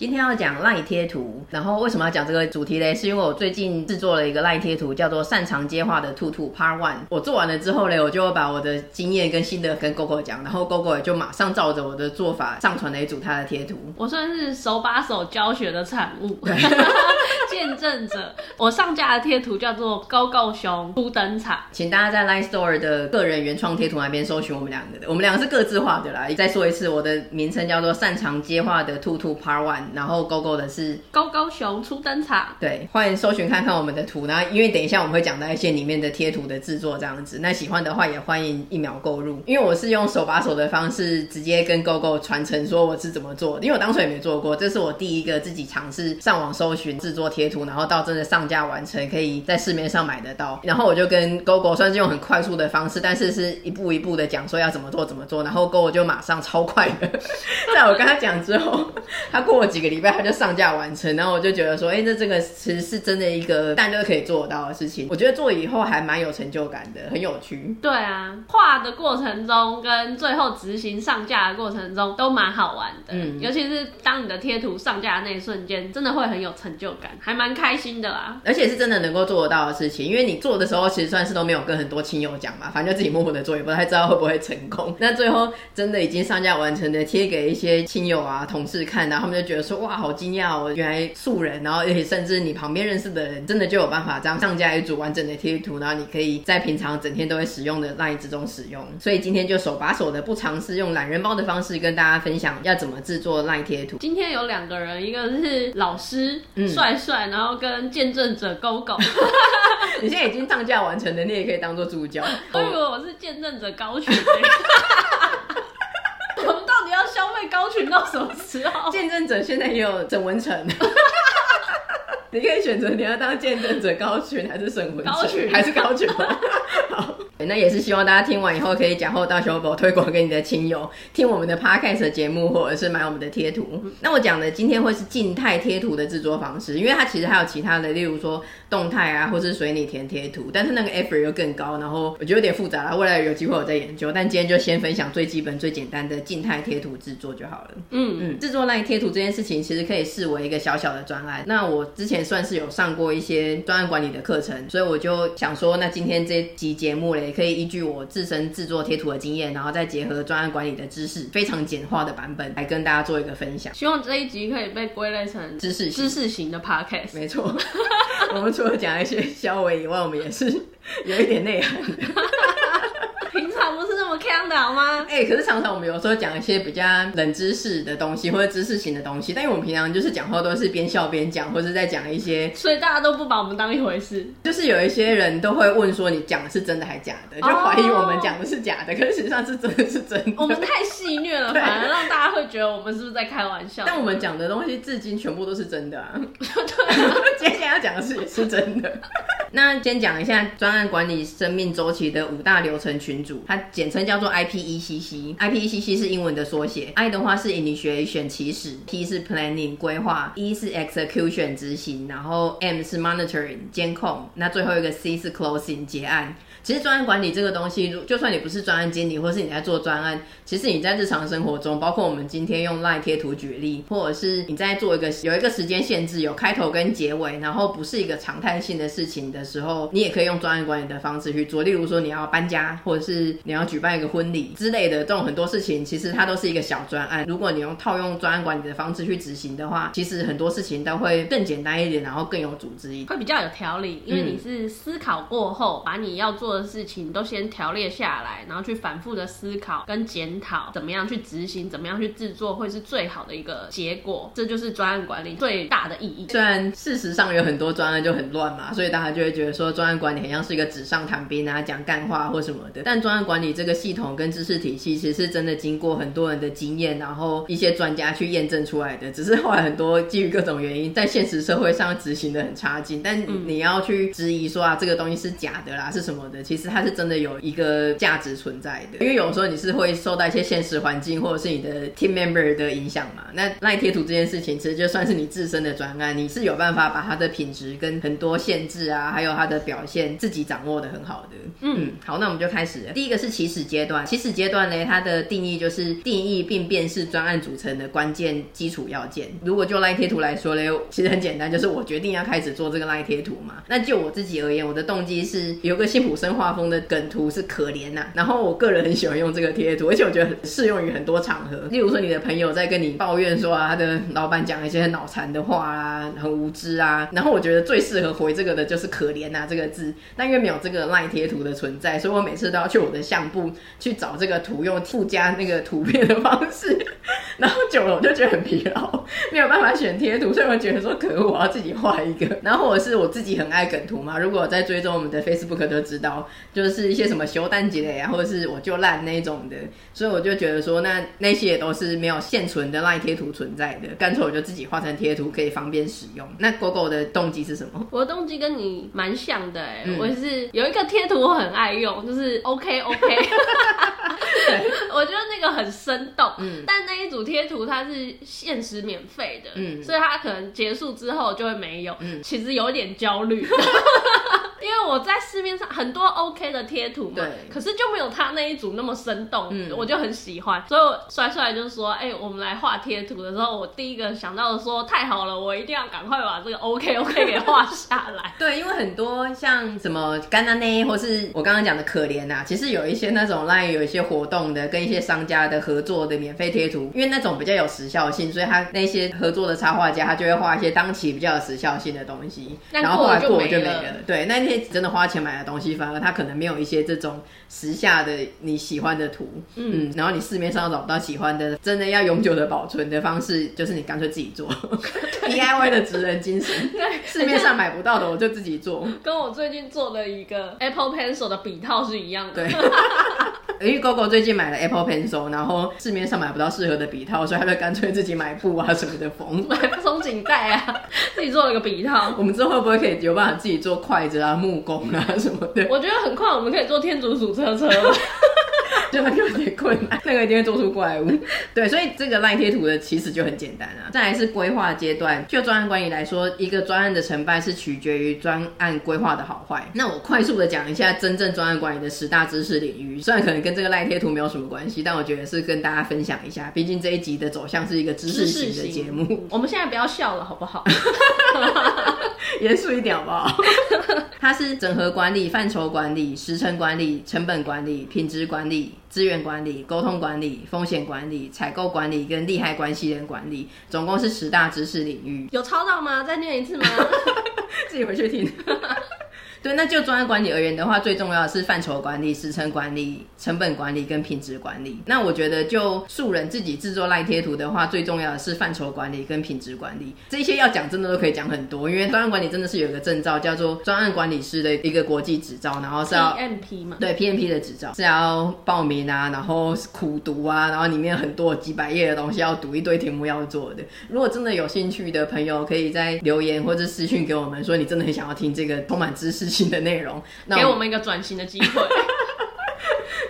今天要讲赖贴图，然后为什么要讲这个主题嘞？是因为我最近制作了一个赖贴图，叫做擅长接话的兔兔 Part One。我做完了之后嘞，我就会把我的经验跟心得跟 GoGo 讲，然后 GoGo 也就马上照着我的做法上传了一组他的贴图。我算是手把手教学的产物，见证者。我上架的贴图叫做高高熊初登场，请大家在 Line Store 的个人原创贴图那边搜寻我们两个的，我们两个是各自画的啦。再说一次，我的名称叫做擅长接话的兔兔 Part One。然后 GoGo 的是高高熊初登场，对，欢迎搜寻看看我们的图。然后因为等一下我们会讲到一些里面的贴图的制作这样子，那喜欢的话也欢迎一秒购入。因为我是用手把手的方式直接跟 GoGo 传承说我是怎么做，因为我当初也没做过，这是我第一个自己尝试上网搜寻制作贴图，然后到真的上架完成，可以在市面上买得到。然后我就跟 GoGo 算是用很快速的方式，但是是一步一步的讲说要怎么做怎么做，然后 GoGo 就马上超快的，在我跟他讲之后，他过了几个礼拜他就上架完成，然后我就觉得说，哎、欸，那这个其实是真的一个大家都可以做得到的事情。我觉得做以后还蛮有成就感的，很有趣。对啊，画的过程中跟最后执行上架的过程中都蛮好玩的。嗯，尤其是当你的贴图上架的那一瞬间，真的会很有成就感，还蛮开心的啦。而且是真的能够做得到的事情，因为你做的时候其实算是都没有跟很多亲友讲嘛，反正就自己默默的做，也不太知道会不会成功。那最后真的已经上架完成的，贴给一些亲友啊、同事看，然后他们就觉得说，哇，好惊讶哦，原来素人，然后而且甚至你旁边认识的人，真的就有办法这样上架一组完整的贴图，然后你可以在平常整天都会使用的 LINE 之中使用。所以今天就手把手的不尝试用懒人包的方式跟大家分享要怎么制作 LINE 贴图。今天有两个人，一个是老师帅帅，嗯，然后跟见证者 GoGo。你现在已经上架完成的，你也可以当做助教。我以为我是见证者高群。我们到底要消费高群到什么时候？见证者现在也有整文成。你可以选择你要当见证者高群还是沈文成，高群还是高群好。那也是希望大家听完以后可以讲后到小宝推广给你的亲友，听我们的 podcast 节目，或者是买我们的贴图。那我讲的今天会是静态贴图的制作方式，因为它其实还有其他的，例如说动态啊，或是随你填贴图，但是那个 effort 又更高，然后我觉得有点复杂了。未来有机会我再研究，但今天就先分享最基本、最简单的静态贴图制作就好了。嗯嗯，制作 LINE 贴图这件事情其实可以视为一个小小的专案。那我之前算是有上过一些专案管理的课程，所以我就想说，那今天这集节目嘞，可以依据我自身制作贴图的经验，然后再结合专案管理的知识，非常简化的版本来跟大家做一个分享。希望这一集可以被归类成知识知识型的 podcast。没错，我 们除了讲一些消维以外，我们也是有一点内涵的。这么锵的好吗？哎、欸，可是常常我们有时候讲一些比较冷知识的东西，或者知识型的东西，但因为我们平常就是讲话都是边笑边讲，或者在讲一些，所以大家都不把我们当一回事。就是有一些人都会问说，你讲的是真的还是假的？就怀疑我们讲的是假的，可是实际上是真的是真的。我们太戏谑了，反而让大家会觉得我们是不是在开玩笑？但我们讲的东西至今全部都是真的啊！对啊，接下来要讲的事也是真的。那先讲一下专案管理生命周期的五大流程群组，它简称叫做 IPECC。IPECC 是英文的缩写，I 的话是 Initiation 起始，P 是 Planning 规划，E 是 Execution 执行，然后 M 是 Monitoring 监控，那最后一个 C 是 Closing 结案。其实专案管理这个东西，就算你不是专案经理，或是你在做专案，其实你在日常生活中，包括我们今天用 LINE 贴图举例，或者是你在做一个有一个时间限制，有开头跟结尾，然后不是一个常态性的事情的时候，你也可以用专案管理的方式去做。例如说你要搬家，或者是你要举办一个婚礼之类的这种很多事情，其实它都是一个小专案。如果你用套用专案管理的方式去执行的话，其实很多事情都会更简单一点，然后更有组织一点，会比较有条理，因为你是思考过后，把你要做的事情都先条列下来，然后去反复的思考跟检讨，怎么样去执行，怎么样去制作，会是最好的一个结果。这就是专案管理最大的意义。虽然事实上有很多专案就很乱嘛，所以大家就会觉得说专案管理很像是一个纸上谈兵啊，讲干话或什么的。但专案管理这个系统统跟知识体系，其实是真的经过很多人的经验，然后一些专家去验证出来的。只是后来很多基于各种原因，在现实社会上执行的很差劲。但你要去质疑说啊，这个东西是假的啦，是什么的？其实它是真的有一个价值存在的。因为有时候你是会受到一些现实环境或者是你的 team member 的影响嘛。那赖贴图这件事情，其实就算是你自身的专案，你是有办法把它的品质跟很多限制啊，还有它的表现自己掌握的很好的。嗯，好，那我们就开始了。第一个是起始阶段，起始阶段呢，它的定义就是定义并辨识专案组成的关键基础要件。如果就赖贴图来说呢，其实很简单，就是我决定要开始做这个赖贴图嘛。那就我自己而言，我的动机是有个辛普画风的梗图是可怜呐、然后我个人很喜欢用这个贴图，而且我觉得很适用于很多场合。例如说，你的朋友在跟你抱怨说啊，他的老板讲一些很脑残的话啊，很无知啊，然后我觉得最适合回这个的就是可怜呐这个字。但因为没有这个赖贴图的存在，所以我每次都要去我的相簿去找这个图，用附加那个图片的方式。然后久了我就觉得很疲劳，没有办法选贴图，所以我觉得说可恶，我要自己画一个。然后或者是我自己很爱梗图嘛，如果在追踪我们的 Facebook 都知道，就是一些什么修蛋姐呀，或者是我就烂那种的，所以我就觉得说那那些也都是没有现存的赖贴图存在的，干脆我就自己画成贴图，可以方便使用。那狗狗的动机是什么？我的动机跟你蛮像的哎、欸，嗯、我是有一个贴图我很爱用，就是 OK OK，我觉得那个很生动，嗯，但那一组贴图它是限时免费的，嗯，所以它可能结束之后就会没有，嗯，其实有点焦虑。我在市面上很多 OK 的贴图嘛，对，可是就没有他那一组那么生动，嗯，我就很喜欢，所以我甩出来就说，哎、欸，我们来画贴图的时候，我第一个想到的说，太好了，我一定要赶快把这个 OK OK 给画下来。对，因为很多像什么干那内，或是我刚刚讲的可怜呐、啊，其实有一些那种 LINE 有一些活动的，跟一些商家的合作的免费贴图，因为那种比较有时效性，所以他那些合作的插画家，他就会画一些当期比较有时效性的东西，然后后来过就没了。对，那。真的花钱买的东西，反而它可能没有一些这种时下的你喜欢的图，嗯，嗯，然后你市面上找不到喜欢的，真的要永久的保存的方式，就是你干脆自己做，DIY 的职人精神，对，市面上买不到的我就自己做，跟我最近做的一个 Apple Pencil 的笔套是一样的，对。因为 Gogo 最近买了 Apple Pencil，然后市面上买不到适合的笔套，所以他就干脆自己买布啊什么的缝，买松紧带啊，自己做了个笔套。我们之后会不会可以有办法自己做筷子啊、木工啊什么的？我觉得很快，我们可以做天竺鼠车车。就那个有点困难，那个一定会做出怪物。对，所以这个赖贴图的其实就很简单啊。再来是规划阶段，就专案管理来说，一个专案的成败是取决于专案规划的好坏。那我快速的讲一下真正专案管理的十大知识领域，虽然可能跟这个赖贴图没有什么关系，但我觉得是跟大家分享一下。毕竟这一集的走向是一个知识型的节目。我们现在不要笑了，好不好？严肃一点好不好？它是整合管理、范畴管理、时程管理、成本管理、品质管理。资源管理、沟通管理、风险管理、采购管理跟利害关系人管理，总共是十大知识领域。有抄到吗？再念一次吗？自己回去听。对，那就专案管理而言的话，最重要的是范畴管理、时程管理、成本管理跟品质管理。那我觉得，就素人自己制作赖贴图的话，最重要的是范畴管理跟品质管理。这些要讲真的都可以讲很多，因为专案管理真的是有一个证照，叫做专案管理师的一个国际执照，然后是要 PMP 嘛？对，PMP 的执照是要报名啊，然后苦读啊，然后里面很多几百页的东西要读，一堆题目要做的。如果真的有兴趣的朋友，可以在留言或者私讯给我们，说你真的很想要听这个充满知识新的内容，那给我们一个转型的机会。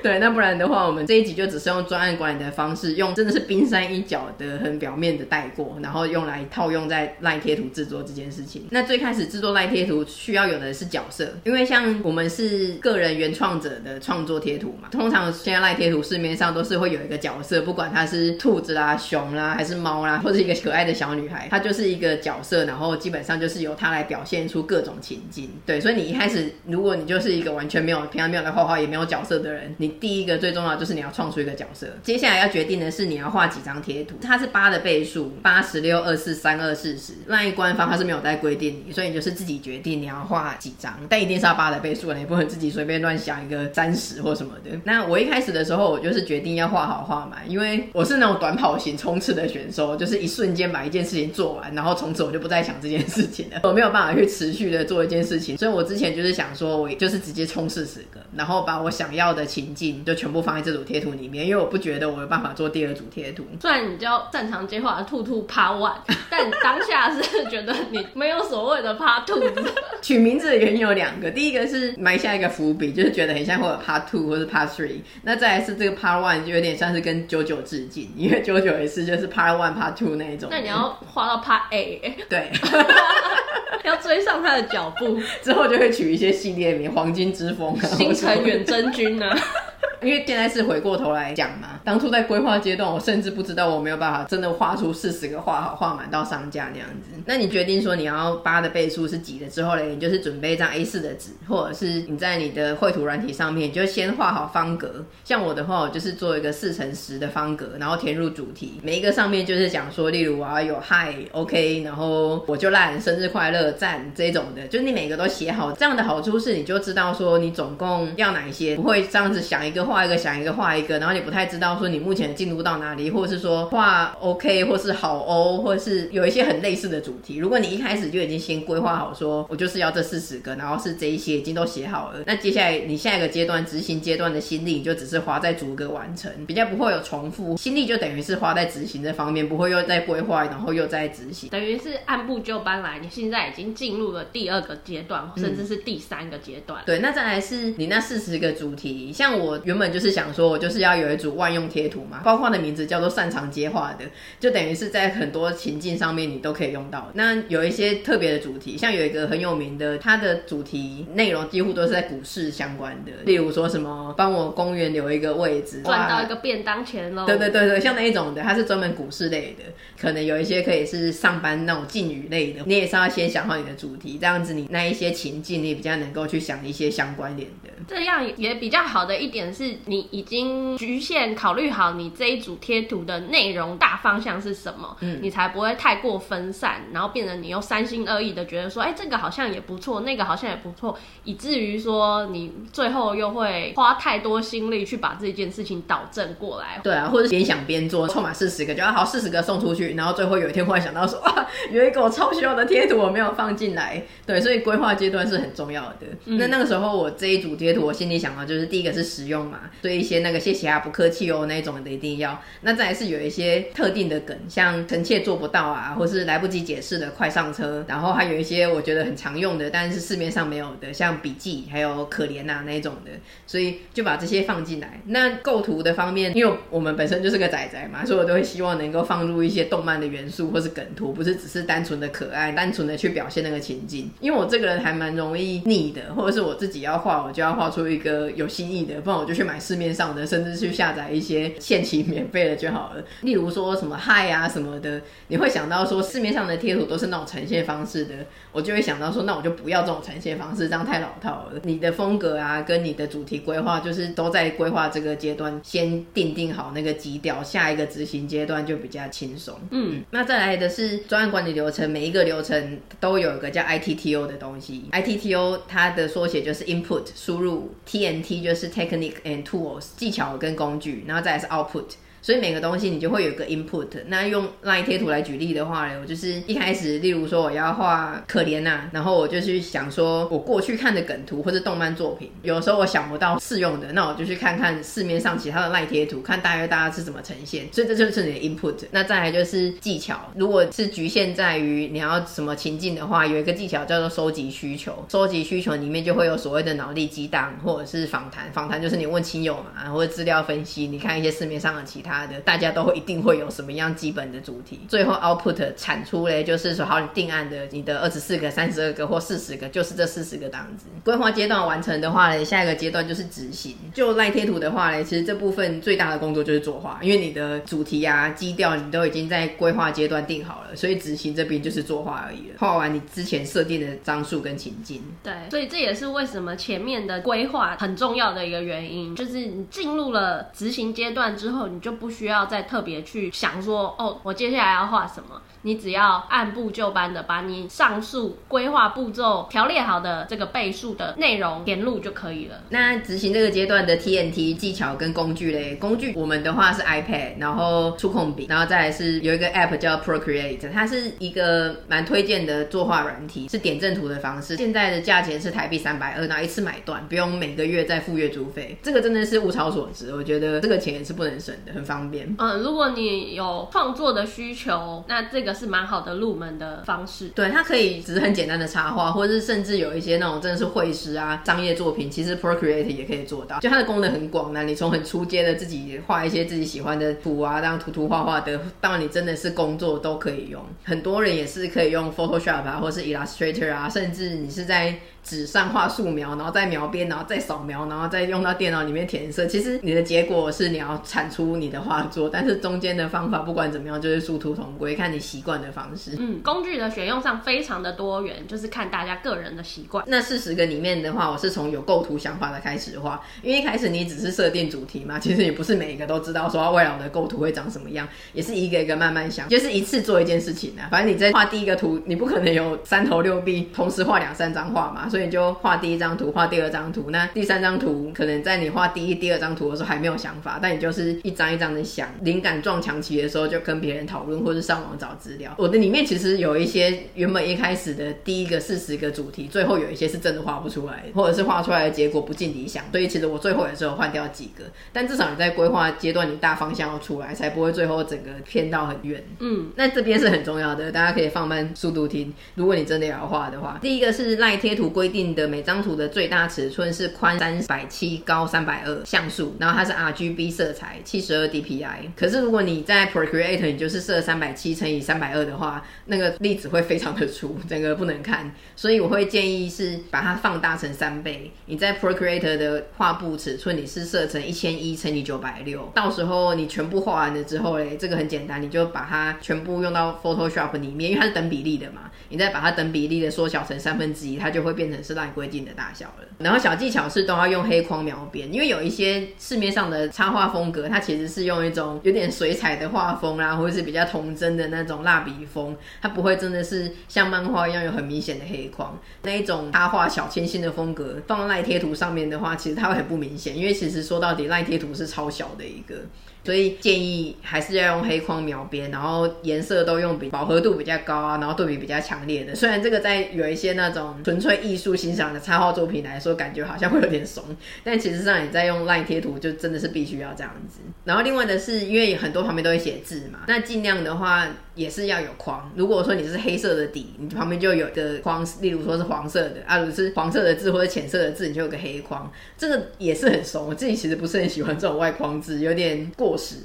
对，那不然的话，我们这一集就只是用专案管理的方式，用真的是冰山一角的很表面的带过，然后用来套用在赖贴图制作这件事情。那最开始制作赖贴图需要有的是角色，因为像我们是个人原创者的创作贴图嘛，通常现在赖贴图市面上都是会有一个角色，不管它是兔子啦、熊啦，还是猫啦，或者一个可爱的小女孩，它就是一个角色，然后基本上就是由它来表现出各种情境。对，所以你一开始如果你就是一个完全没有平常没有来画画也没有角色的人，你第一个最重要就是你要创出一个角色，接下来要决定的是你要画几张贴图，它是八的倍数，八十六二四三二四十，那一官方它是没有在规定你，所以你就是自己决定你要画几张，但一定是要八的倍数，你不能自己随便乱想一个三十或什么的。那我一开始的时候，我就是决定要画好画满，因为我是那种短跑型冲刺的选手，就是一瞬间把一件事情做完，然后从此我就不再想这件事情了，我没有办法去持续的做一件事情，所以我之前就是想说，我就是直接冲刺十个，然后把我想要的情境就全部放在这组贴图里面，因为我不觉得我有办法做第二组贴图。虽然你叫擅长接话的兔兔 Part One，但当下是觉得你没有所谓的 Part Two。取名字的原因有两个，第一个是埋下一个伏笔，就是觉得很像或者 Part Two 或是 Part Three。那再来是这个 Part One 就有点像是跟 JoJo 致敬，因为 JoJo 也是就是 Part One、Part Two 那一种。那你要画到 Part A，对。要追上他的脚步，之后就会取一些系列名，黄金之风啊，星辰远征军啊。因为现在是回过头来讲嘛，当初在规划阶段，我甚至不知道我没有办法真的画出四十个画好画满到上架那样子。那你决定说你要八的倍数是几了之后嘞，你就是准备一张 A4 的纸，或者是你在你的绘图软体上面，你就先画好方格。像我的话，我就是做一个四乘十的方格，然后填入主题。每一个上面就是讲说，例如我要有 Hi OK，然后我就烂生日快乐赞这种的，就你每个都写好。这样的好处是，你就知道说你总共要哪一些，不会这样子想一个。画一个想一个画一个，然后你不太知道说你目前进度到哪里，或者是说画 OK，或是好欧，或者是有一些很类似的主题。如果你一开始就已经先规划好说，我就是要这四十个，然后是这一些已经都写好了，那接下来你下一个阶段执行阶段的心力，你就只是花在逐个完成，比较不会有重复。心力就等于是花在执行这方面，不会又在规划，然后又在执行，等于是按部就班来。你现在已经进入了第二个阶段，甚至是第三个阶段。嗯。对，那再来是你那四十个主题，像我原本就是想说，我就是要有一组万用贴图嘛，包括的名字叫做擅长接话的，就等于是在很多情境上面你都可以用到。那有一些特别的主题，像有一个很有名的，它的主题内容几乎都是在股市相关的，例如说什么帮我公园留一个位置，赚到一个便当钱喽。对对对对，像那一种的，它是专门股市类的，可能有一些可以是上班那种敬语类的，你也是要先想好你的主题，这样子你那一些情境你比较能够去想一些相关联的。这样也比较好的一点是你已经局限考虑好你这一组贴图的内容大方向是什么，嗯，你才不会太过分散，然后变成你又三心二意的觉得说，哎，这个好像也不错，那个好像也不错，以至于说你最后又会花太多心力去把这件事情导正过来。对啊，或者边想边做，凑满四十个就要好四十个送出去，然后最后有一天忽然想到说，啊，有一个我超需要的贴图我没有放进来。对，所以规划阶段是很重要的。嗯、那那个时候我这一组贴图，我心里想到就是第一个是使用嘛，对一些那个谢谢啊、不客气哦那种的一定要。那再来是有一些特定的梗，像臣妾做不到啊，或是来不及解释的快上车。然后还有一些我觉得很常用的，但是市面上没有的，像笔记还有可怜呐那种的，所以就把这些放进来。那构图的方面，因为我们本身就是个仔仔嘛，所以我都会希望能够放入一些动漫的元素或是梗图，不是只是单纯的可爱，单纯的去表现那个情境。因为我这个人还蛮容易腻的，或者是我自己要画，我就要画出一个有新意的，不然我就去买市面上的，甚至去下载一些限期免费的就好了。例如说什么嗨啊什么的，你会想到说市面上的贴图都是那种呈现方式的，我就会想到说，那我就不要这种呈现方式，这样太老套了。你的风格啊，跟你的主题规划，就是都在规划这个阶段先定定好那个基调，下一个执行阶段就比较轻松。嗯，那再来的是专案管理流程，每一个流程都有一个叫 ITTO 的东西，ITTO 它的缩写就是 Input 输入，TNT 就是 Technique and Tools 技巧跟工具，然后再来是 Output。所以每个东西你就会有个 input。那用 LINE 贴图来举例的话呢，我就是一开始，例如说我要画可怜呐、啊，然后我就去想说，我过去看的梗图或是动漫作品，有时候我想不到适用的，那我就去看看市面上其他的 LINE 贴图，看大约大家是怎么呈现。所以这就是你的 input。那再来就是技巧，如果是局限在于你要什么情境的话，有一个技巧叫做收集需求。收集需求里面就会有所谓的脑力激荡，或者是访谈。访谈就是你问亲友嘛，或者资料分析，你看一些市面上的其他。他的大家都会一定会有什么样基本的主题，最后 output 产出嘞，就是说好你定案的，你的二十四个、三十二个或四十个，就是这四十个档子。规划阶段完成的话呢，下一个阶段就是执行。就赖贴图的话呢，其实这部分最大的工作就是作画，因为你的主题啊、基调你都已经在规划阶段定好了，所以执行这边就是作画而已了。画完你之前设定的张数跟情境。对，所以这也是为什么前面的规划很重要的一个原因，就是你进入了执行阶段之后，你就不需要再特别去想说，哦，我接下来要画什么。你只要按部就班的把你上述规划步骤条列好的这个倍数的内容填入就可以了。那执行这个阶段的 TNT 技巧跟工具嘞？工具我们的话是 iPad，然后触控笔，然后再来是有一个 App 叫 Procreate，它是一个蛮推荐的作画软体，是点阵图的方式。现在的价钱是台币三百二，然后一次买断，不用每个月再付月租费。这个真的是物超所值，我觉得这个钱也是不能省的，很方便。嗯，如果你有创作的需求，那这个。是蛮好的入门的方式，对，它可以只是很简单的插画，或者是甚至有一些那种真的是绘师啊、商业作品，其实 Procreate 也可以做到。就它的功能很广，那你从很初阶的自己画一些自己喜欢的图啊，这样涂涂画画的，当然你真的是工作都可以用。很多人也是可以用 Photoshop 啊，或是 Illustrator 啊，甚至你是在。纸上画素描，然后再描边，然后再扫描，然后再用到电脑里面填色。其实你的结果是你要产出你的画作，但是中间的方法不管怎么样，就是殊途同归，看你习惯的方式。嗯，工具的选用上非常的多元，就是看大家个人的习惯。那四十个里面的话，我是从有构图想法的开始画，因为一开始你只是设定主题嘛，其实也不是每一个都知道说未来的构图会长什么样，也是一个一个慢慢想，就是一次做一件事情啊。反正你在画第一个图，你不可能有三头六臂同时画两三张画嘛，所以你就画第。第一张图画第二张图，那第三张图可能在你画第一、第二张图的时候还没有想法，但你就是一张一张的想，灵感撞墙期的时候就跟别人讨论或是上网找资料。我的里面其实有一些原本一开始的第一个四十个主题，最后有一些是真的画不出来，或者是画出来的结果不尽理想，所以其实我最后也是有换掉几个。但至少你在规划阶段，你大方向要出来，才不会最后整个偏到很远。嗯，那这边是很重要的，大家可以放慢速度听。如果你真的要画的话，第一个是赖贴图规定的每张。图的最大尺寸是宽三百七，高三百二像素，然后它是 RGB 色彩，七十二 DPI。可是如果你在 Procreate，你就是设三百七乘以三百二的话，那个粒子会非常的粗，整个不能看。所以我会建议是把它放大成三倍。你在 Procreate 的画布尺寸你是设成一千一乘以九百六，到时候你全部画完了之后嘞，这个很简单，你就把它全部用到 Photoshop 里面，因为它是等比例的嘛，你再把它等比例的缩小成三分之一，它就会变成是赖规定的大小了，然后小技巧是都要用黑框描边，因为有一些市面上的插画风格，它其实是用一种有点水彩的画风啦，或者是比较童真的那种蜡笔风，它不会真的是像漫画一样有很明显的黑框。那一种插画小清新的风格，放赖贴图上面的话，其实它会很不明显，因为其实说到底赖贴图是超小的一个。所以建议还是要用黑框描边，然后颜色都用比饱和度比较高啊，然后对比比较强烈的。虽然这个在有一些那种纯粹艺术欣赏的插画作品来说，感觉好像会有点怂，但其实上你在用 LINE 贴图就真的是必须要这样子。然后另外的是，因为很多旁边都会写字嘛，那尽量的话也是要有框。如果说你是黑色的底，你旁边就有的框，例如说是黄色的啊，如果是黄色的字或者浅色的字，你就有个黑框，这个也是很怂。我自己其实不是很喜欢这种外框字，有点过时。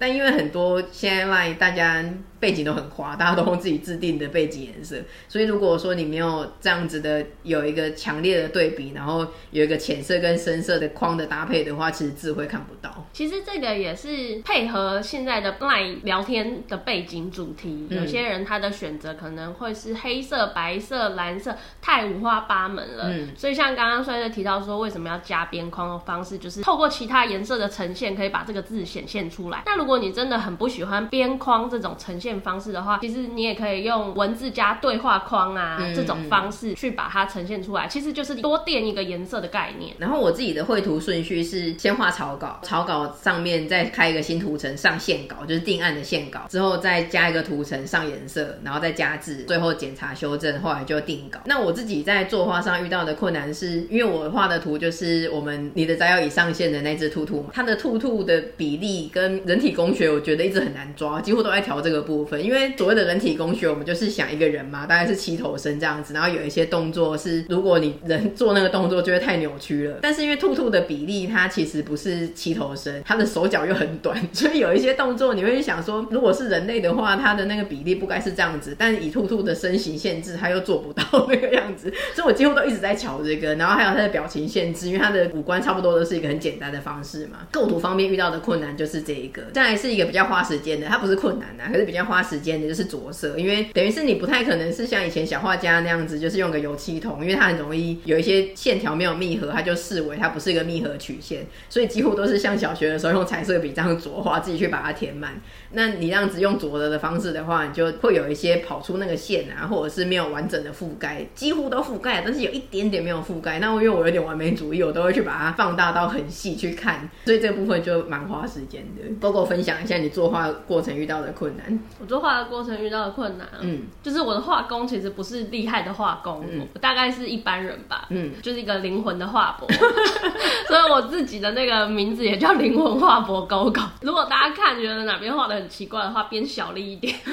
但因为很多现在 LINE 大家背景都很花，大家都用自己制定的背景颜色，所以如果说你没有这样子的有一个强烈的对比，然后有一个浅色跟深色的框的搭配的话，其实字会看不到。其实这个也是配合现在的 LINE 聊天的背景主题，有些人他的选择可能会是黑色、白色、蓝色，太五花八门了。嗯，所以像刚刚帅帅提到说，为什么要加边框的方式，就是透过其他颜色的呈现，可以把这个字显现出来。那如果你真的很不喜欢边框这种呈现方式的话，其实你也可以用文字加对话框啊、嗯、这种方式去把它呈现出来，其实就是多垫一个颜色的概念。然后我自己的绘图顺序是先画草稿，草稿上面再开一个新图层上线稿，就是定案的线稿，之后再加一个图层上颜色，然后再加字，最后检查修正，后来就定稿。那我自己在作画上遇到的困难是，因为我画的图就是我们你的摘要已上线的那只兔兔嘛，它的兔兔的比例跟人体工学，我觉得一直很难抓，几乎都在调这个部分。因为所谓的人体工学，我们就是想一个人嘛，大概是七头身这样子，然后有一些动作是，如果你人做那个动作，就会太扭曲了。但是因为兔兔的比例，它其实不是七头身，它的手脚又很短，所以有一些动作你会想说，如果是人类的话，它的那个比例不该是这样子，但以兔兔的身形限制，它又做不到那个样子，所以我几乎都一直在瞧这个。然后还有它的表情限制，因为它的五官差不多都是一个很简单的方式嘛。构图方面遇到的困难就是这一个，再是一个比较花时间的，它不是困难啊，可是比较花时间的就是着色，因为等于是你不太可能是像以前小画家那样子，就是用个油漆桶，因为它很容易有一些线条没有密合，它就视为它不是一个密合曲线，所以几乎都是像小学的时候用彩色笔这样着画，自己去把它填满。那你这样子用左的的方式的话，你就会有一些跑出那个线啊，或者是没有完整的覆盖，几乎都覆盖，但是有一点点没有覆盖。那我因为我有点完美主义，我都会去把它放大到很细去看，所以这部分就蛮花时间的。多多分享一下你作画过程遇到的困难。我作画的过程遇到的困难，嗯，就是我的画工其实不是厉害的画工，嗯，我大概是一般人吧，嗯，就是一个灵魂的画伯，所以我自己的那个名字也叫灵魂画伯勾勾。如果大家看觉得哪边画的很奇怪的话，变小了一点。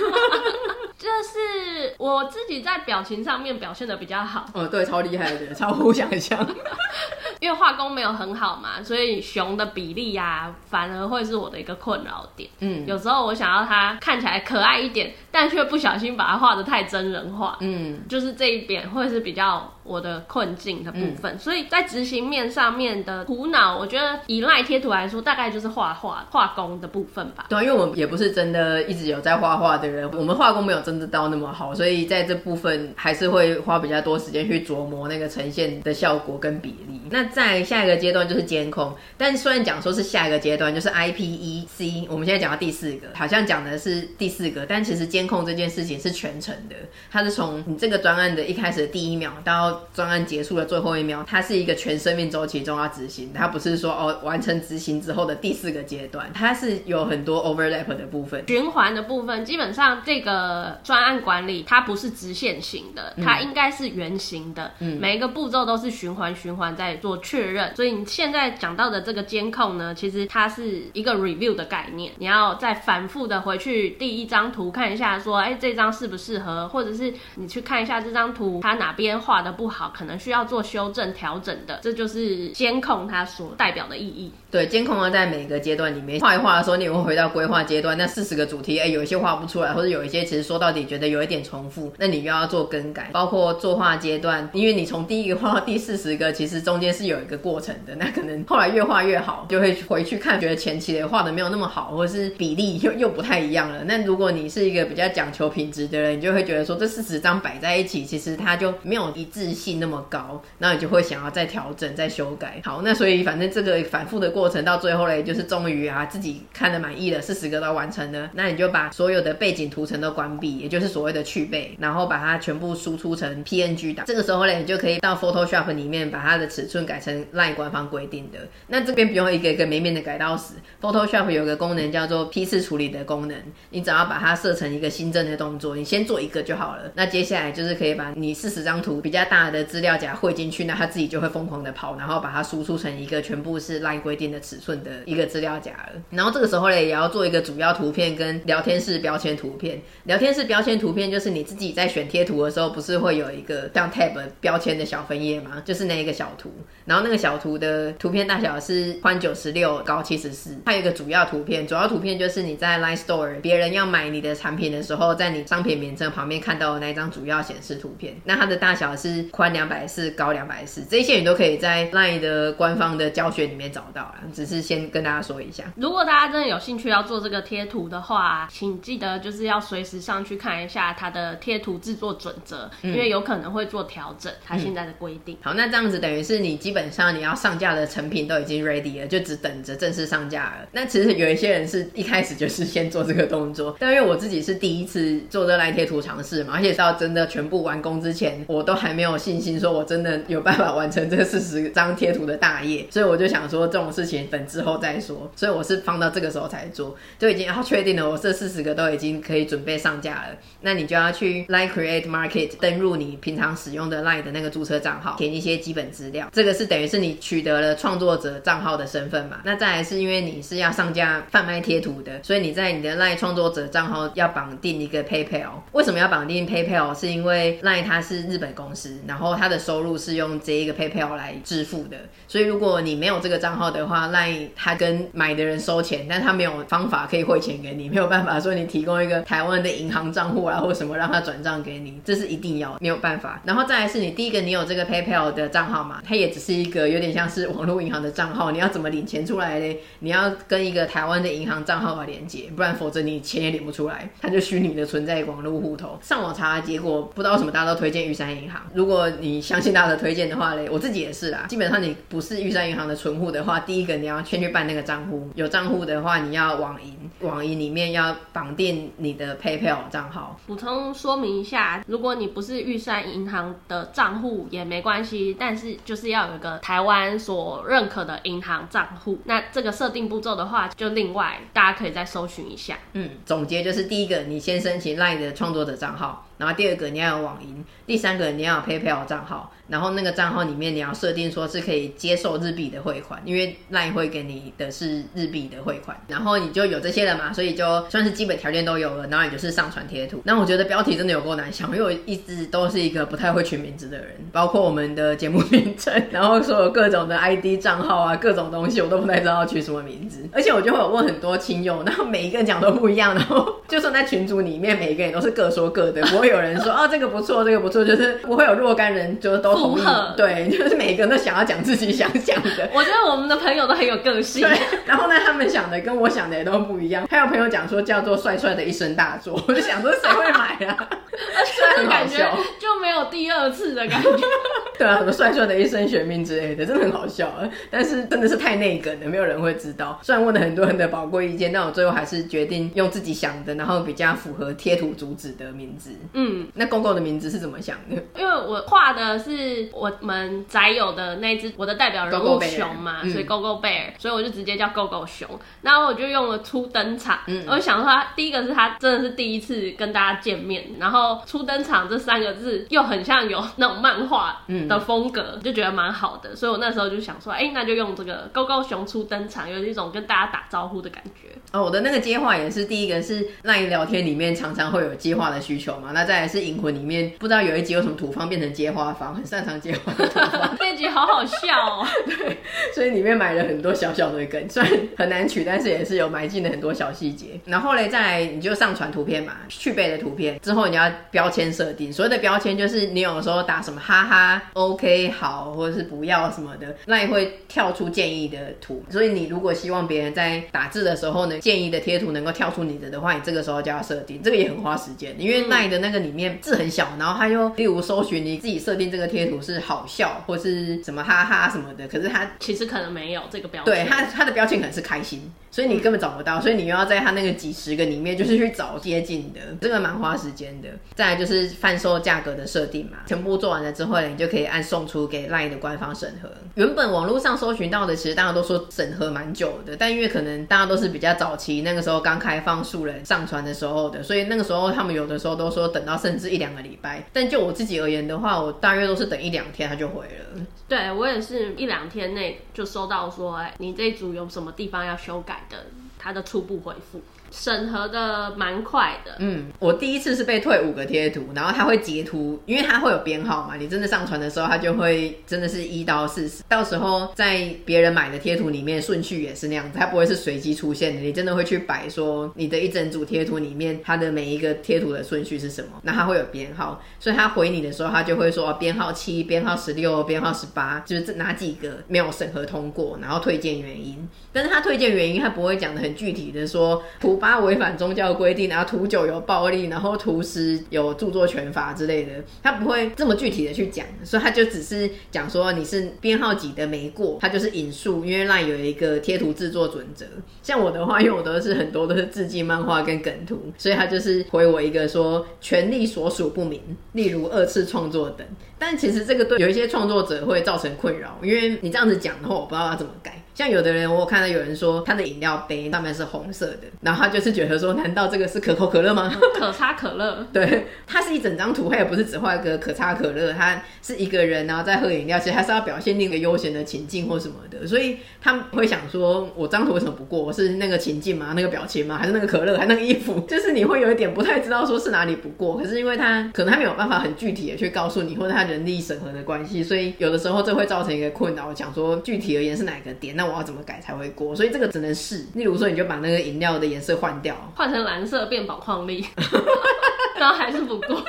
就是我自己在表情上面表现的比较好。哦，对，超厉害的，超乎想象。因为画工没有很好嘛，所以熊的比例呀、啊，反而会是我的一个困扰点。嗯，有时候我想要它看起来可爱一点，但却不小心把它画的太真人化。嗯，就是这一点会是比较我的困境的部分。嗯、所以在执行面上面的苦恼，我觉得以 LINE 贴图来说，大概就是画画画工的部分吧。对，因为我们也不是真的一直有在画画的人，我们画工没有真的到那么好，所以在这部分还是会花比较多时间去琢磨那个呈现的效果跟比例。那在下一个阶段就是监控，但虽然讲说是下一个阶段，就是 IPEC，我们现在讲到第四个，好像讲的是第四个，但其实监控这件事情是全程的，它是从你这个专案的一开始的第一秒到专案结束的最后一秒，它是一个全生命周期中要执行，它不是说哦完成执行之后的第四个阶段，它是有很多 overlap 的部分，循环的部分，基本上这个专案管理它不是直线型的，它应该是圆形的，嗯，每一个步骤都是循环循环在做确认。所以你现在讲到的这个监控呢，其实它是一个 review 的概念，你要再反复的回去第一张图看一下，说，哎，这张适不适合，或者是你去看一下这张图，它哪边画的不不好，可能需要做修正调整的，这就是监控它所代表的意义。对，监控要在每个阶段里面画一画的时候，你也会回到规划阶段，那四十个主题，哎，有一些画不出来，或者有一些其实说到底觉得有一点重复，那你又要做更改，包括作画阶段，因为你从第一个画到第四十个，其实中间是有一个过程的，那可能后来越画越好，就会回去看，觉得前期的画的没有那么好，或者是比例又又不太一样了。那如果你是一个比较讲求品质的人，你就会觉得说这四十张摆在一起，其实它就没有一致性那么高，那你就会想要再调整、再修改。好，那所以反正这个反复的过程到最后嘞。就是终于啊，自己看得满意了，四十个都完成了，那你就把所有的背景图层都关闭，也就是所谓的去背，然后把它全部输出成 PNG 档。这个时候呢，你就可以到 Photoshop 里面把它的尺寸改成 LINE 官方规定的。那这边不用一个一个明面的改到死，Photoshop 有个功能叫做批次处理的功能，你只要把它设成一个新增的动作，你先做一个就好了。那接下来就是可以把你四十张图比较大的资料夹汇进去，那它自己就会疯狂的跑，然后把它输出成一个全部是 LINE 规定的尺寸的。一个资料夹了，然后这个时候呢，也要做一个主要图片跟聊天室标签图片。聊天室标签图片就是你自己在选贴图的时候，不是会有一个像 tab 标签的小分页吗？就是那一个小图，然后那个小图的图片大小是宽九十六，高七十四。还有一个主要图片，主要图片就是你在 Line Store 别人要买你的产品的时候，在你商品名称旁边看到的那一张主要显示图片。那它的大小是宽两百四，高两百四。这些你都可以在 Line 的官方的教学里面找到啊，只是先跟大家说一下，如果大家真的有兴趣要做这个贴图的话，请记得就是要随时上去看一下它的贴图制作准则，嗯、因为有可能会做调整，它现在的规定、嗯。好，那这样子等于是你基本上你要上架的成品都已经 ready 了，就只等着正式上架了。那其实有一些人是一开始就是先做这个动作，但因为我自己是第一次做这 LINE 贴图尝试嘛，而且到真的全部完工之前，我都还没有信心说我真的有办法完成这四十张贴图的大业，所以我就想说这种事情等之后再说。所以我是放到这个时候才做，就已经要确定了，我这四十个都已经可以准备上架了。那你就要去 LINE Create Market 登入你平常使用的 LINE 的那个注册账号，填一些基本资料。这个是等于是你取得了创作者账号的身份嘛。那再来是因为你是要上架贩卖贴图的，所以你在你的 LINE 创作者账号要绑定一个 PayPal。为什么要绑定 PayPal？是因为 LINE 它是日本公司，然后他的收入是用这一个 PayPal 来支付的。所以如果你没有这个账号的话，LINE 它跟买的人收钱，但他没有方法可以汇钱给你，没有办法说你提供一个台湾的银行账户啊或什么让他转账给你，这是一定要没有办法。然后再来是你第一个，你有这个 PayPal 的账号嘛？它也只是一个有点像是网络银行的账号，你要怎么领钱出来呢？你要跟一个台湾的银行账号来连接，不然否则你钱也领不出来，它就虚拟的存在网络户头。上网查结果，不知道什么大家都推荐玉山银行。如果你相信他的推荐的话嘞，我自己也是啦。基本上你不是玉山银行的存户的话，第一个你要先去办那个账户。有账户的话，你要网银，网银里面要绑定你的 PayPal 账号。补充说明一下，如果你不是玉山银行的账户也没关系，但是就是要有一个台湾所认可的银行账户。那这个设定步骤的话，就另外大家可以再搜寻一下。嗯，总结就是第一个，你先申请 LINE 的创作者账号。然后第二个你要有网银，第三个你要有 PayPal 账号，然后那个账号里面你要设定说是可以接受日币的汇款，因为 LINE 会给你的是日币的汇款，然后你就有这些了嘛，所以就算是基本条件都有了，然后你就是上传贴图。那我觉得标题真的有够难想，因为我一直都是一个不太会取名字的人，包括我们的节目名称，然后所有各种的 ID 账号啊，各种东西我都不太知道取什么名字，而且我就会有问很多亲友，然后每一个人讲都不一样，然后就算在群组里面，每一个人都是各说各的，不会有人说啊 这个。不错，这个不错，就是不会有若干人就是都同意，合对，就是每一个人都想要讲自己想讲的。我觉得我们的朋友都很有个性，对。然后呢，他们想的跟我想的也都不一样。还有朋友讲说叫做帅帅的一生大作，我就想说谁会买啊？而且感觉就没有第二次的感觉。对啊，什么帅帅的一生玄命之类的，真的很好笑啊。但是真的是太内梗了，没有人会知道。虽然问了很多人的宝贵意见，但我最后还是决定用自己想的，然后比较符合贴图主旨的名字。嗯，那公公的名字是怎么想的？因为我画的是我们宅友的那只我的代表人物熊嘛，所以 Gogo Bear，所以我就直接叫 Gogo 熊。然后我就用了初登场，嗯，我就想说他第一个是他真的是第一次跟大家见面，然后初登场这三个字又很像有那种漫画的风格，就觉得蛮好的，所以我那时候就想说，哎，那就用这个 Gogo 熊初登场，有一种跟大家打招呼的感觉。哦，我的那个接话也是第一个是 LINE 聊天里面常常会有接话的需求嘛，那再来是银魂里面不知道有一集有什么土方变成接花方，很擅长接花的土方，那集好好笑哦。对，所以里面买了很多小小的梗，虽然很难取，但是也是有埋进了很多小细节。然后嘞，再来你就上传图片嘛，去背的图片之后你要标签设定，所谓的标签就是你有时候打什么哈哈、OK、好或者是不要什么的，那也会跳出建议的图。所以你如果希望别人在打字的时候呢，建议的贴图能够跳出你的的话，你这个时候就要设定，这个也很花时间，因为 LINE 的那个里面字很小，然后他又例如搜寻你自己设定这个贴图是好笑或是什么哈哈什么的，可是他其实可能没有这个标签，对他他的标签可能是开心，所以你根本找不到，所以你又要在他那个几十个里面就是去找接近的，这个蛮花时间的。再来就是贩售价格的设定嘛，全部做完了之后呢，你就可以按送出给 LINE 的官方审核。原本网络上搜寻到的，其实大家都说审核蛮久的，但因为可能大家都是比较早期，那个时候刚开放素人上传的时候的，所以那个时候他们有的时候都说等到甚至一两个礼拜。但就我自己而言的话，我大约都是等一两天他就回了。对，我也是一两天内就收到说，哎，你这一组有什么地方要修改的，他的初步回复。审核的蛮快的，嗯，我第一次是被退五个贴图，然后他会截图，因为他会有编号嘛，你真的上传的时候，他就会真的是一到四十，到时候在别人买的贴图里面顺序也是那样子，他不会是随机出现的，你真的会去摆说你的一整组贴图里面，它的每一个贴图的顺序是什么，那他会有编号，所以他回你的时候，他就会说编号七、编号十六、编号十八，就是这哪几个没有审核通过，然后推荐原因，但是他推荐原因他不会讲的很具体的说图。他违反宗教规定，然后图九有暴力，然后图十有著作权法之类的，他不会这么具体的去讲，所以他就只是讲说你是编号几的没过，他就是引述，因为那有一个贴图制作准则。像我的话，因为我都是很多都是自制漫画跟梗图，所以他就是回我一个说权利所属不明，例如二次创作等。但其实这个对有一些创作者会造成困扰，因为你这样子讲的话，我不知道要怎么改。像有的人，我有看到有人说他的饮料杯上面是红色的，然后他就是觉得说，难道这个是可口可乐吗？可差可乐。对，它是一整张图，它也不是只画一个可差可乐，它是一个人然后在喝饮料，其实还是要表现那个悠闲的情境或什么的，所以他们会想说，我这张图为什么不过？是那个情境吗？那个表情吗？还是那个可乐？还是那个衣服？就是你会有一点不太知道说是哪里不过，可是因为他可能他没有办法很具体的去告诉你，或者他人力审核的关系，所以有的时候这会造成一个困扰。我讲说具体而言是哪个点，那我要怎么改才会过？所以这个只能试。例如说，你就把那个饮料的颜色换掉，换成蓝色变宝矿力，然后还是不过。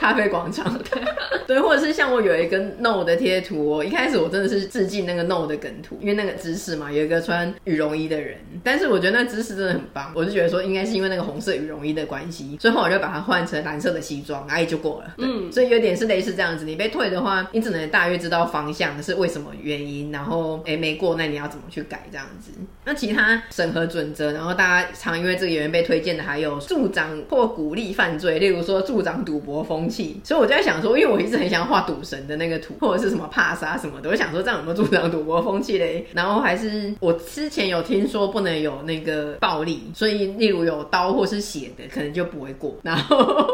咖啡广场，对，对，或者是像我有一个 No 的贴图，我一开始我真的是致敬那个 No 的梗图，因为那个姿势嘛，有一个穿羽绒衣的人，但是我觉得那姿势真的很棒，我就觉得说应该是因为那个红色羽绒衣的关系，所以后来我就把它换成蓝色的西装，哎，就过了。嗯，所以有点是类似这样子，你被退的话，你只能大约知道方向是为什么原因，然后哎没过，那你要怎么去改这样子？那其他审核准则，然后大家常因为这个原因被推荐的还有助长或鼓励犯罪，例如说助长赌博风。所以我就在想说，因为我一直很想画赌神的那个图，或者是什么帕莎什么的，我想说这样有没有助长赌博风气嘞？然后还是我之前有听说不能有那个暴力，所以例如有刀或是血的，可能就不会过。然后。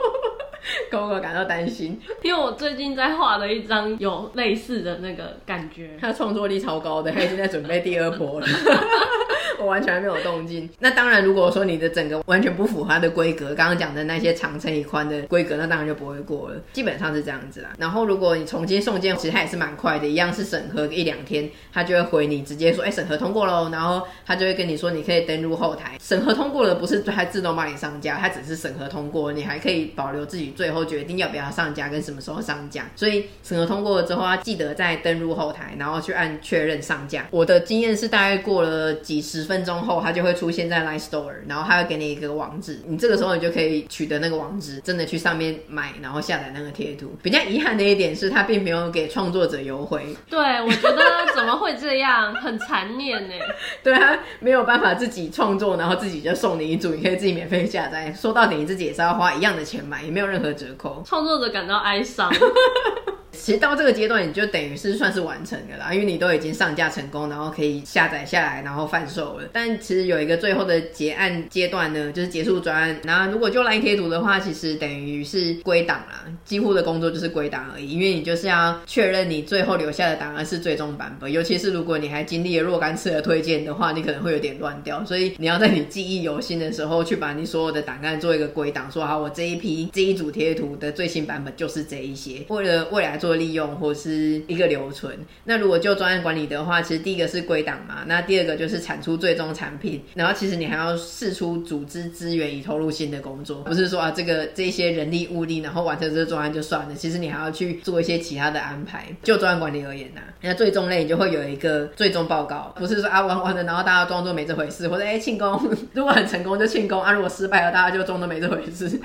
狗狗感到担心，因为我最近在画了一张有类似的那个感觉，他创作力超高的，他已经在准备第二波了，我完全没有动静。那当然，如果说你的整个完全不符合它的规格，刚刚讲的那些长乘以宽的规格，那当然就不会过了，基本上是这样子啦。然后如果你重新送件，其实它也是蛮快的，一样是审核一两天，他就会回你直接说，哎、审核通过喽，然后他就会跟你说，你可以登入后台。审核通过了，不是它自动帮你上架，它只是审核通过，你还可以保留自己最后决定要不要上架跟什么时候上架，所以审核通过了之后，要记得再登入后台，然后去按确认上架。我的经验是，大概过了几十分钟后，它就会出现在 Line Store，然后它会给你一个网址，你这个时候你就可以取得那个网址，真的去上面买，然后下载那个贴图。比较遗憾的一点是，它并没有给创作者优惠。对，我觉得怎么会这样，很残念呢。对，它没有办法自己创作，然后自己就送你一组，你可以自己免费下载。说到底，你自己也是要花一样的钱买，也没有任何折扣。创作者感到哀伤。其实到这个阶段，你就等于是算是完成的啦，因为你都已经上架成功，然后可以下载下来，然后贩售了。但其实有一个最后的结案阶段呢，就是结束专案。那如果就来贴图的话，其实等于是归档啦，几乎的工作就是归档而已，因为你就是要确认你最后留下的档案是最终版本。尤其是如果你还经历了若干次的推荐的话，你可能会有点乱掉。所以你要在你记忆犹新的时候，去把你所有的档案做一个归档，说好我这一批这一组贴图的最新版本就是这一些，为了未来做。利用或是一个留存。那如果就专案管理的话，其实第一个是归档嘛，那第二个就是产出最终产品。然后其实你还要释出组织资源以投入新的工作，不是说啊这个这些人力物力，然后完成这个专案就算了。其实你还要去做一些其他的安排。就专案管理而言呐、啊，那最终类你就会有一个最终报告，不是说啊完完了，然后大家装作没这回事，或者哎庆功，如果很成功就庆功啊，如果失败了大家就装作没这回事。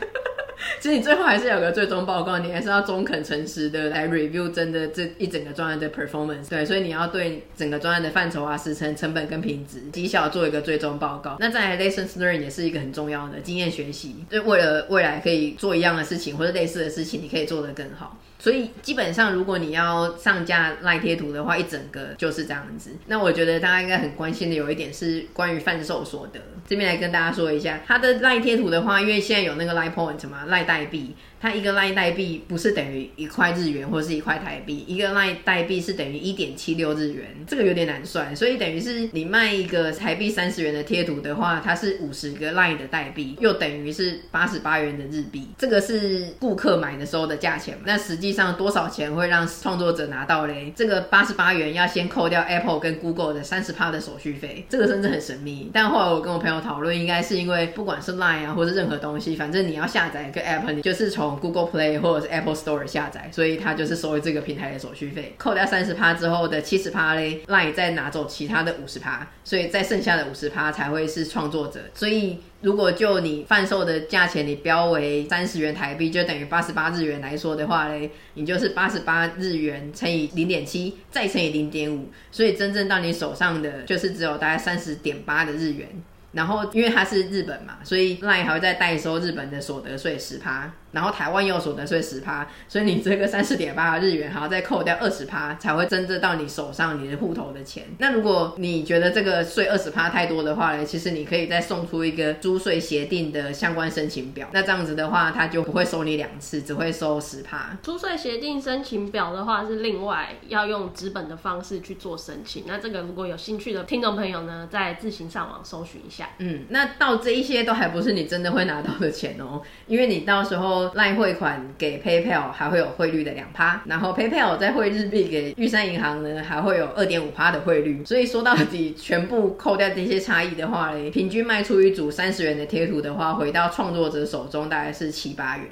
其实你最后还是有个最终报告，你还是要中肯诚实的来 review 真的这一整个专案的 performance。对，所以你要对整个专案的范畴啊、时程、成本跟品质、绩效做一个最终报告。那在 lessons learned 也是一个很重要的经验学习，就为了未来可以做一样的事情或者类似的事情，你可以做得更好。所以基本上，如果你要上架赖贴图的话，一整个就是这样子。那我觉得大家应该很关心的有一点是关于贩售所得，这边来跟大家说一下，它的赖贴图的话，因为现在有那个赖 Point 嘛，赖代币。它一个 LINE 代币不是等于一块日元或是一块台币，一个 LINE 代币是等于一点七六日元，这个有点难算，所以等于是你卖一个台币三十元的贴图的话，它是五十个 LINE 的代币，又等于是八十八元的日币，这个是顾客买的时候的价钱嘛。那实际上多少钱会让创作者拿到嘞？这个八十八元要先扣掉 Apple 跟 Google 的三十趴的手续费，这个真的很神秘。但后来我跟我朋友讨论，应该是因为不管是 LINE 啊，或者任何东西，反正你要下载一个 App，你就是从 Google Play 或者是 Apple Store 下载，所以它就是收这个平台的手续费，扣掉三十趴之后的七十趴嘞，LINE 再拿走其他的五十趴，所以再剩下的五十趴才会是创作者。所以如果就你贩售的价钱你标为三十元台币，就等于八十八日元来说的话嘞，你就是八十八日元乘以零点七，再乘以零点五，所以真正到你手上的就是只有大概三十点八的日元。然后因为它是日本嘛，所以 LINE 还会再代收日本的所得税十趴。然后台湾又有所得税十趴，所以你这个三十点八日元还要再扣掉二十趴，才会真正到你手上你的户头的钱。那如果你觉得这个税二十趴太多的话呢，其实你可以再送出一个租税协定的相关申请表。那这样子的话，他就不会收你两次，只会收十趴。租税协定申请表的话是另外要用纸本的方式去做申请。那这个如果有兴趣的听众朋友呢，再自行上网搜寻一下。嗯，那到这一些都还不是你真的会拿到的钱哦，因为你到时候。赖汇款给 PayPal 还会有汇率的两趴，然后 PayPal 再汇日币给玉山银行呢，还会有二点五趴的汇率。所以说到底全部扣掉这些差异的话嘞，平均卖出一组三十元的贴图的话，回到创作者手中大概是七八元，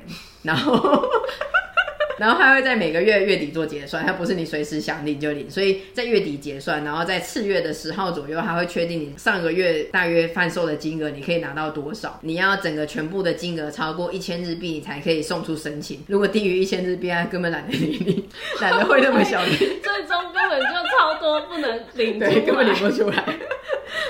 然后。然后他会在每个月月底做结算，它不是你随时想领就领，所以在月底结算，然后在次月的十号左右，它会确定你上个月大约贩售的金额，你可以拿到多少。你要整个全部的金额超过一千日币，你才可以送出申请。如果低于一千日币，它根本懒得理你，懒得会那么小，最终根本就超多不能领，对，根本领不出来。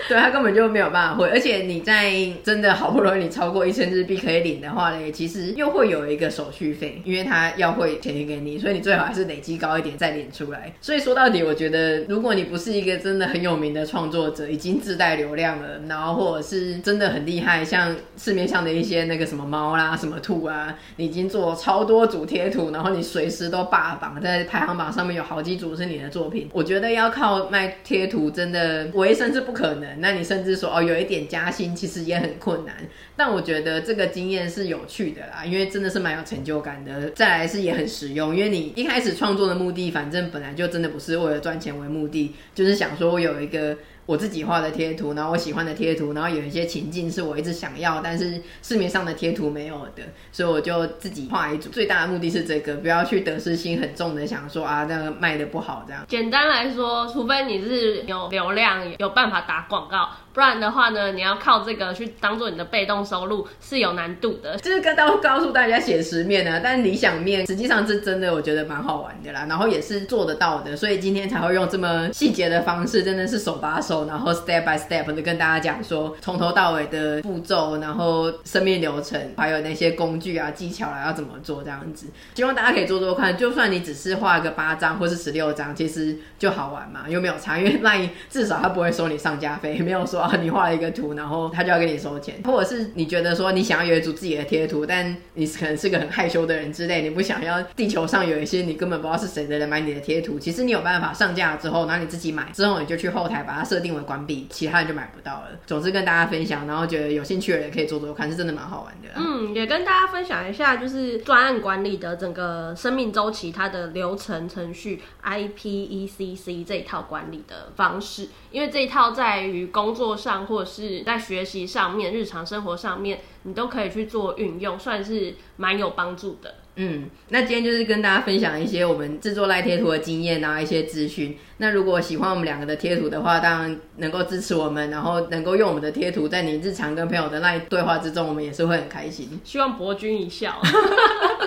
对，他根本就没有办法汇，而且你在真的好不容易你超过一千日币可以领的话呢，其实又会有一个手续费，因为他要汇钱给你，所以你最好还是累积高一点再领出来。所以说到底，我觉得如果你不是一个真的很有名的创作者，已经自带流量了，然后或者是真的很厉害，像市面上的一些那个什么猫啦、什么兔啊，你已经做超多组贴图，然后你随时都霸榜，在排行榜上面有好几组是你的作品，我觉得要靠卖贴图真的维生是不可能。那你甚至说哦，有一点加薪，其实也很困难。但我觉得这个经验是有趣的啦，因为真的是蛮有成就感的。再来是也很实用，因为你一开始创作的目的，反正本来就真的不是为了赚钱为目的，就是想说我有一个。我自己画的贴图，然后我喜欢的贴图，然后有一些情境是我一直想要，但是市面上的贴图没有的，所以我就自己画一组。最大的目的是这个，不要去得失心很重的想说啊，那个卖的不好这样。简单来说，除非你是有流量，有办法打广告。不然的话呢，你要靠这个去当做你的被动收入是有难度的。就是跟到告诉大家写实面啊，但理想面实际上是真的，我觉得蛮好玩的啦。然后也是做得到的，所以今天才会用这么细节的方式，真的是手把手，然后 step by step 的跟大家讲说，从头到尾的步骤，然后生命流程，还有那些工具啊、技巧啊要怎么做这样子。希望大家可以做做看，就算你只是画个八张或是十六张，其实就好玩嘛，又没有差，因为那至少他不会收你上架费，没有说。你画一个图，然后他就要给你收钱，或者是你觉得说你想要有一组自己的贴图，但你可能是个很害羞的人之类，你不想要地球上有一些你根本不知道是谁的人买你的贴图。其实你有办法上架之后，然后你自己买之后，你就去后台把它设定为关闭，其他人就买不到了。总之跟大家分享，然后觉得有兴趣的人可以做做看，是真的蛮好玩的。嗯，也跟大家分享一下，就是专案管理的整个生命周期，它的流程程序 IPECC 这一套管理的方式，因为这一套在于工作。上或者是在学习上面、日常生活上面，你都可以去做运用，算是蛮有帮助的。嗯，那今天就是跟大家分享一些我们制作赖贴图的经验啊，一些资讯。那如果喜欢我们两个的贴图的话，当然能够支持我们，然后能够用我们的贴图在你日常跟朋友的赖对话之中，我们也是会很开心。希望博君一笑。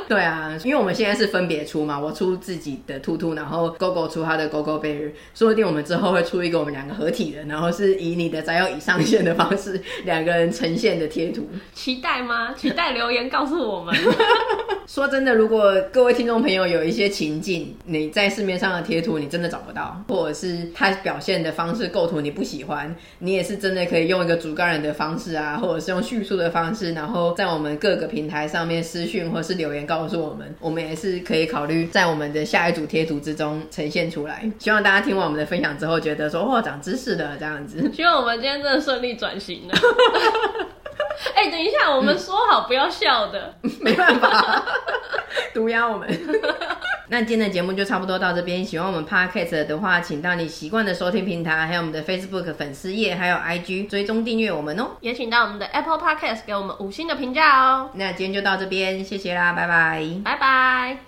对啊，因为我们现在是分别出嘛，我出自己的兔兔，然后狗狗出他的狗狗 bear，说不定我们之后会出一个我们两个合体的，然后是以你的宅友已上线的方式，两个人呈现的贴图。期待吗？期待留言告诉我们。说 真的，如果各位听众朋友有一些情境，你在市面上的贴图你真的找不到，或者是他表现的方式构图你不喜欢，你也是真的可以用一个主干人的方式啊，或者是用叙述的方式，然后在我们各个平台上面私讯或是留言告诉我们，我们也是可以考虑在我们的下一组贴图之中呈现出来。希望大家听完我们的分享之后，觉得说哇，长知识了这样子。希望我们今天真的顺利转型了。哎、欸，等一下，我们说好不要笑的，嗯、没办法，毒压我们。那今天的节目就差不多到这边。喜欢我们 Podcast 的话，请到你习惯的收听平台，还有我们的 Facebook 粉丝页，还有 IG 追踪订阅我们哦。也请到我们的 Apple Podcast 给我们五星的评价哦。那今天就到这边，谢谢啦，拜拜，拜拜。